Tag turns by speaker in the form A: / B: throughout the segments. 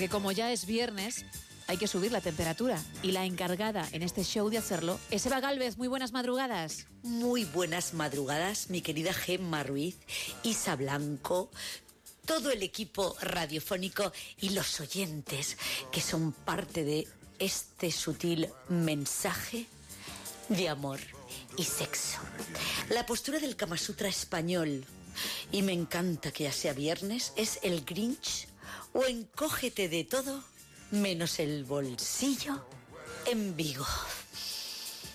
A: Porque como ya es viernes, hay que subir la temperatura. Y la encargada en este show de hacerlo es Eva Galvez. Muy buenas madrugadas.
B: Muy buenas madrugadas, mi querida Gemma Ruiz, Isa Blanco, todo el equipo radiofónico y los oyentes que son parte de este sutil mensaje de amor y sexo. La postura del Kama Sutra español, y me encanta que ya sea viernes, es el Grinch o encógete de todo menos el bolsillo en Vigo.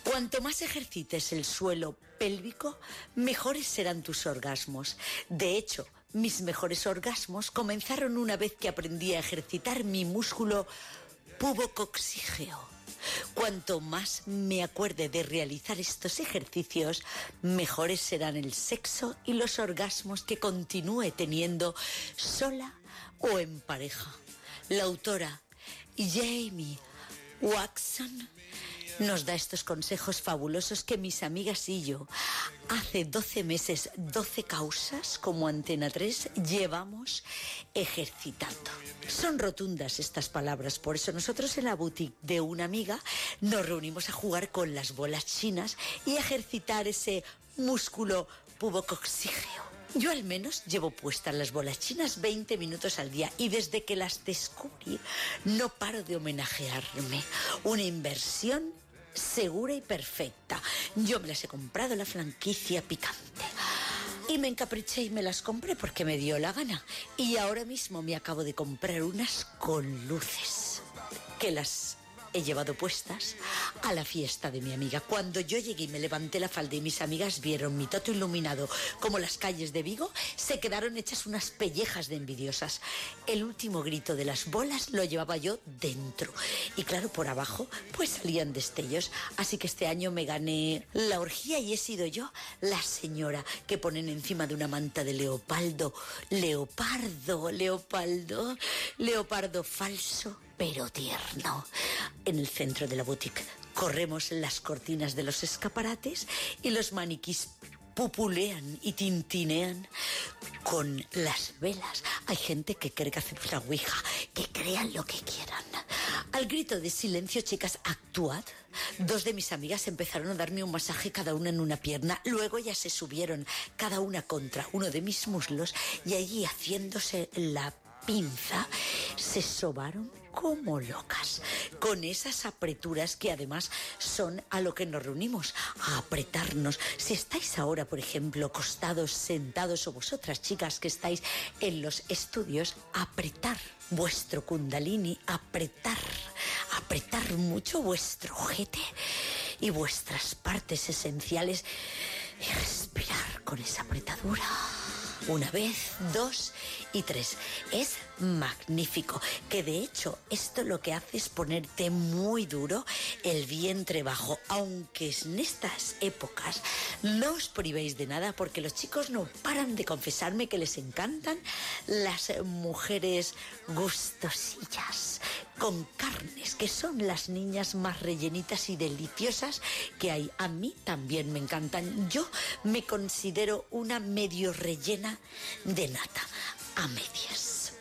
B: Cuanto más ejercites el suelo pélvico, mejores serán tus orgasmos. De hecho, mis mejores orgasmos comenzaron una vez que aprendí a ejercitar mi músculo pubocoxígeo. Cuanto más me acuerde de realizar estos ejercicios, mejores serán el sexo y los orgasmos que continúe teniendo sola o en pareja. La autora Jamie Watson nos da estos consejos fabulosos que mis amigas y yo hace 12 meses, 12 causas como Antena 3 llevamos ejercitando. Son rotundas estas palabras, por eso nosotros en la boutique de una amiga nos reunimos a jugar con las bolas chinas y ejercitar ese músculo pubocoxígeo. Yo al menos llevo puestas las bolas chinas 20 minutos al día y desde que las descubrí no paro de homenajearme. Una inversión segura y perfecta. Yo me las he comprado la franquicia picante. Y me encapriché y me las compré porque me dio la gana. Y ahora mismo me acabo de comprar unas con luces. Que las he llevado puestas a la fiesta de mi amiga. Cuando yo llegué y me levanté la falda y mis amigas vieron mi toto iluminado como las calles de Vigo, se quedaron hechas unas pellejas de envidiosas. El último grito de las bolas lo llevaba yo dentro. Y claro, por abajo pues salían destellos. Así que este año me gané la orgía y he sido yo la señora que ponen encima de una manta de leopardo. Leopardo, leopardo, leopardo falso pero tierno. En el centro de la boutique corremos las cortinas de los escaparates y los maniquís pupulean y tintinean con las velas. Hay gente que cree que la ouija, que crean lo que quieran. Al grito de silencio, chicas, actuad. Dos de mis amigas empezaron a darme un masaje cada una en una pierna. Luego ya se subieron cada una contra uno de mis muslos y allí haciéndose la pinza se sobaron como locas, con esas apreturas que además son a lo que nos reunimos, a apretarnos. Si estáis ahora, por ejemplo, costados, sentados o vosotras chicas que estáis en los estudios, apretar vuestro kundalini, apretar, apretar mucho vuestro ojete y vuestras partes esenciales y respirar con esa apretadura. Una vez, dos y tres. Es magnífico. Que de hecho esto lo que hace es ponerte muy duro el vientre bajo. Aunque en estas épocas no os privéis de nada porque los chicos no paran de confesarme que les encantan las mujeres gustosillas con carnes, que son las niñas más rellenitas y deliciosas que hay. A mí también me encantan. Yo me considero una medio rellena de nata, a medias.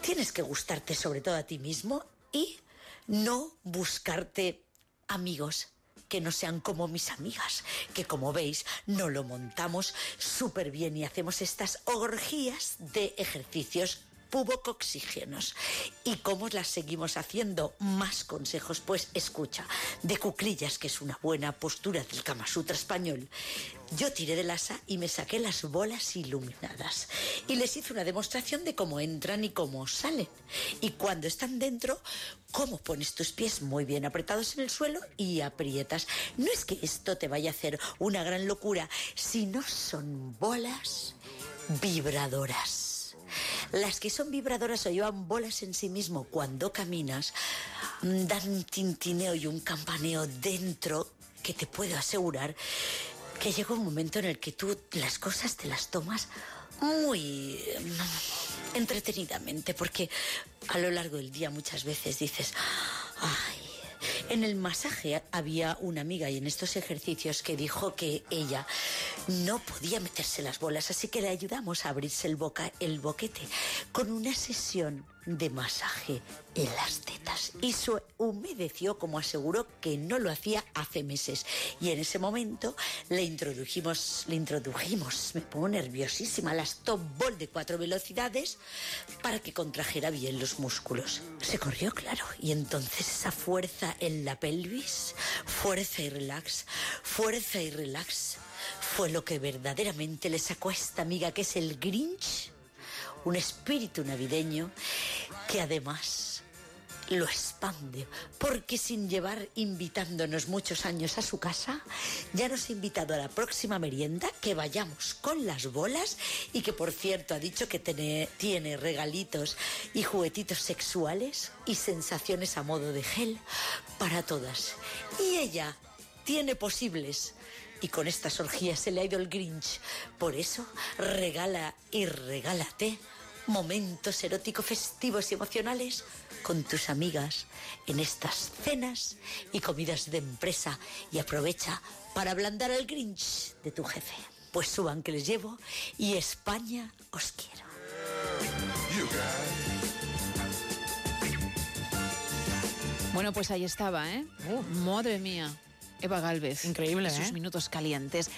B: Tienes que gustarte sobre todo a ti mismo y no buscarte amigos que no sean como mis amigas, que como veis no lo montamos súper bien y hacemos estas orgías de ejercicios pubocoxígenos. ¿Y cómo las seguimos haciendo? Más consejos, pues escucha, de cuclillas, que es una buena postura del Kama Sutra español, yo tiré del asa y me saqué las bolas iluminadas. Y les hice una demostración de cómo entran y cómo salen. Y cuando están dentro, cómo pones tus pies muy bien apretados en el suelo y aprietas. No es que esto te vaya a hacer una gran locura, sino son bolas vibradoras. Las que son vibradoras o llevan bolas en sí mismo cuando caminas, mm, dan un tintineo y un campaneo dentro que te puedo asegurar que llega un momento en el que tú las cosas te las tomas muy mm, entretenidamente, porque a lo largo del día muchas veces dices, ay, en el masaje había una amiga y en estos ejercicios que dijo que ella No podía meterse las bolas, así que le ayudamos a abrirse el, boca, el boquete con una sesión de masaje en las tetas. Y se humedeció como aseguró que no lo hacía hace meses. Y en ese momento le introdujimos le introdujimos me pongo nerviosísima la stop ball de cuatro velocidades para que contrajera bien los músculos. Se corrió claro. Y entonces esa fuerza en la pelvis fuerza y relax fuerza y relax fue lo que verdaderamente le sacó a esta amiga que es el Grinch un espíritu navideño que además lo expande, porque sin llevar invitándonos muchos años a su casa, ya nos ha invitado a la próxima merienda que vayamos con las bolas y que por cierto ha dicho que tiene, tiene regalitos y juguetitos sexuales y sensaciones a modo de gel para todas. Y ella tiene posibles y con estas orgías se le ha ido el Grinch. Por eso regala y regálate momentos eróticos, festivos y emocionales con tus amigas en estas cenas y comidas de empresa y aprovecha para ablandar al Grinch de tu jefe. Pues suban que les llevo y España os quiero.
A: Bueno, pues ahí estaba, ¿eh? Madre mía. Eva Galvez.
C: Increíble,
A: y sus
C: ¿eh?
A: minutos calientes.